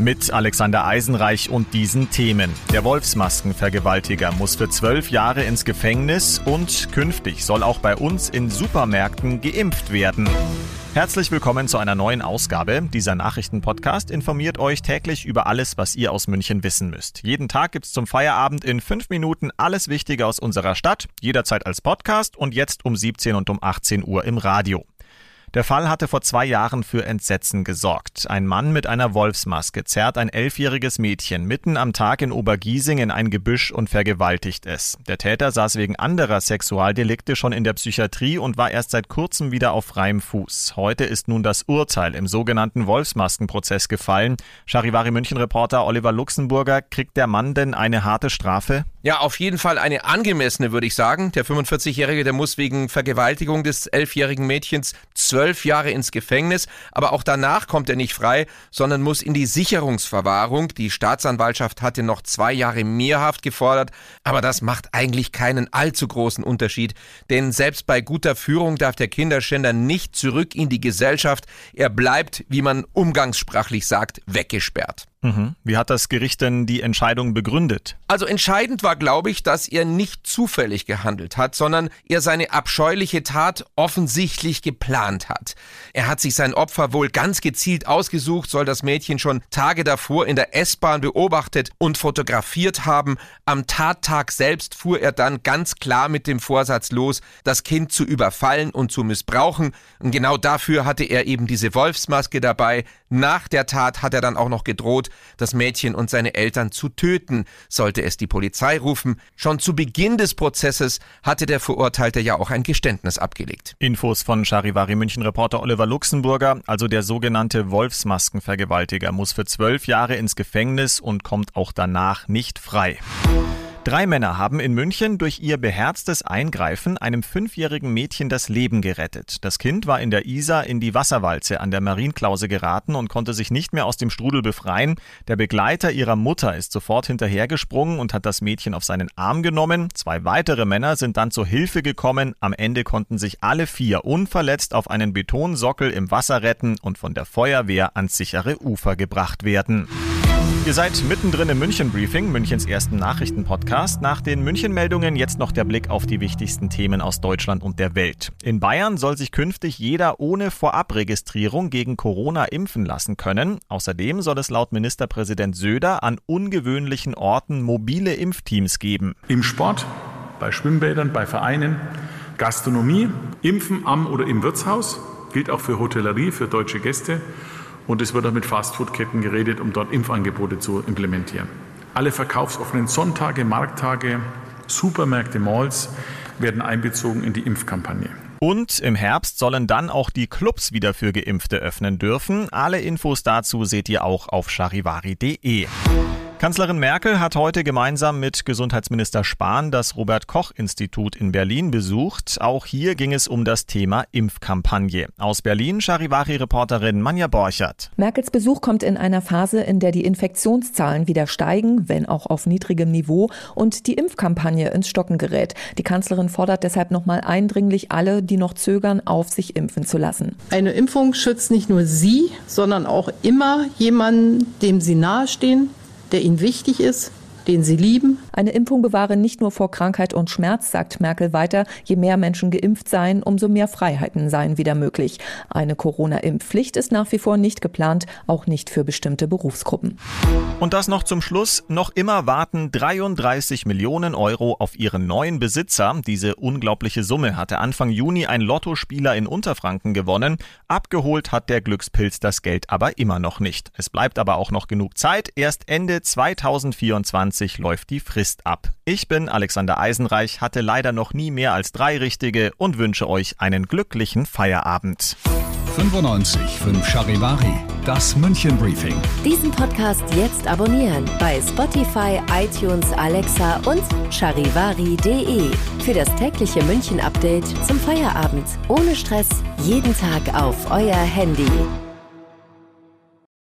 Mit Alexander Eisenreich und diesen Themen. Der Wolfsmaskenvergewaltiger muss für zwölf Jahre ins Gefängnis und künftig soll auch bei uns in Supermärkten geimpft werden. Herzlich willkommen zu einer neuen Ausgabe. Dieser Nachrichtenpodcast informiert euch täglich über alles, was ihr aus München wissen müsst. Jeden Tag gibt's zum Feierabend in fünf Minuten alles Wichtige aus unserer Stadt, jederzeit als Podcast und jetzt um 17 und um 18 Uhr im Radio. Der Fall hatte vor zwei Jahren für Entsetzen gesorgt. Ein Mann mit einer Wolfsmaske zerrt ein elfjähriges Mädchen mitten am Tag in Obergiesing in ein Gebüsch und vergewaltigt es. Der Täter saß wegen anderer Sexualdelikte schon in der Psychiatrie und war erst seit kurzem wieder auf freiem Fuß. Heute ist nun das Urteil im sogenannten Wolfsmaskenprozess gefallen. Charivari München Reporter Oliver Luxemburger, kriegt der Mann denn eine harte Strafe? Ja, auf jeden Fall eine angemessene, würde ich sagen. Der 45-Jährige, der muss wegen Vergewaltigung des elfjährigen Mädchens zwölf Jahre ins Gefängnis, aber auch danach kommt er nicht frei, sondern muss in die Sicherungsverwahrung. Die Staatsanwaltschaft hatte noch zwei Jahre mehr gefordert, aber das macht eigentlich keinen allzu großen Unterschied, denn selbst bei guter Führung darf der Kinderschänder nicht zurück in die Gesellschaft. Er bleibt, wie man umgangssprachlich sagt, weggesperrt. Mhm. Wie hat das Gericht denn die Entscheidung begründet? Also entscheidend war, glaube ich, dass er nicht zufällig gehandelt hat, sondern er seine abscheuliche Tat offensichtlich geplant hat. Er hat sich sein Opfer wohl ganz gezielt ausgesucht, soll das Mädchen schon Tage davor in der S-Bahn beobachtet und fotografiert haben. Am Tattag selbst fuhr er dann ganz klar mit dem Vorsatz los, das Kind zu überfallen und zu missbrauchen. Und genau dafür hatte er eben diese Wolfsmaske dabei. Nach der Tat hat er dann auch noch gedroht, das Mädchen und seine Eltern zu töten, sollte es die Polizei rufen. Schon zu Beginn des Prozesses hatte der Verurteilte ja auch ein Geständnis abgelegt. Infos von Charivari München Reporter Oliver Luxemburger, also der sogenannte Wolfsmaskenvergewaltiger, muss für zwölf Jahre ins Gefängnis und kommt auch danach nicht frei. Drei Männer haben in München durch ihr beherztes Eingreifen einem fünfjährigen Mädchen das Leben gerettet. Das Kind war in der Isar in die Wasserwalze an der Marienklause geraten und konnte sich nicht mehr aus dem Strudel befreien. Der Begleiter ihrer Mutter ist sofort hinterhergesprungen und hat das Mädchen auf seinen Arm genommen. Zwei weitere Männer sind dann zur Hilfe gekommen. Am Ende konnten sich alle vier unverletzt auf einen Betonsockel im Wasser retten und von der Feuerwehr ans sichere Ufer gebracht werden. Ihr seid mittendrin im München Briefing, Münchens ersten Nachrichtenpodcast. Nach den München-Meldungen jetzt noch der Blick auf die wichtigsten Themen aus Deutschland und der Welt. In Bayern soll sich künftig jeder ohne Vorabregistrierung gegen Corona impfen lassen können. Außerdem soll es laut Ministerpräsident Söder an ungewöhnlichen Orten mobile Impfteams geben. Im Sport, bei Schwimmbädern, bei Vereinen, Gastronomie, Impfen am oder im Wirtshaus, gilt auch für Hotellerie, für deutsche Gäste und es wird auch mit Fastfood-Ketten geredet, um dort Impfangebote zu implementieren. Alle verkaufsoffenen Sonntage, Markttage, Supermärkte, Malls werden einbezogen in die Impfkampagne. Und im Herbst sollen dann auch die Clubs wieder für Geimpfte öffnen dürfen. Alle Infos dazu seht ihr auch auf charivari.de. Kanzlerin Merkel hat heute gemeinsam mit Gesundheitsminister Spahn das Robert Koch Institut in Berlin besucht. Auch hier ging es um das Thema Impfkampagne. Aus Berlin Charivari-Reporterin Manja Borchert. Merkels Besuch kommt in einer Phase, in der die Infektionszahlen wieder steigen, wenn auch auf niedrigem Niveau, und die Impfkampagne ins Stocken gerät. Die Kanzlerin fordert deshalb nochmal eindringlich alle, die noch zögern, auf sich impfen zu lassen. Eine Impfung schützt nicht nur Sie, sondern auch immer jemanden, dem Sie nahestehen der ihnen wichtig ist, den sie lieben. Eine Impfung bewahre nicht nur vor Krankheit und Schmerz, sagt Merkel weiter. Je mehr Menschen geimpft seien, umso mehr Freiheiten seien wieder möglich. Eine Corona-Impfpflicht ist nach wie vor nicht geplant, auch nicht für bestimmte Berufsgruppen. Und das noch zum Schluss. Noch immer warten 33 Millionen Euro auf ihren neuen Besitzer. Diese unglaubliche Summe hatte Anfang Juni ein Lottospieler in Unterfranken gewonnen. Abgeholt hat der Glückspilz das Geld aber immer noch nicht. Es bleibt aber auch noch genug Zeit. Erst Ende 2024 2020 läuft die Frist ab. Ich bin Alexander Eisenreich, hatte leider noch nie mehr als drei richtige und wünsche euch einen glücklichen Feierabend. 95 5 Charivari, das München Briefing. Diesen Podcast jetzt abonnieren bei Spotify, iTunes, Alexa und charivari.de für das tägliche München Update zum Feierabend. Ohne Stress, jeden Tag auf euer Handy.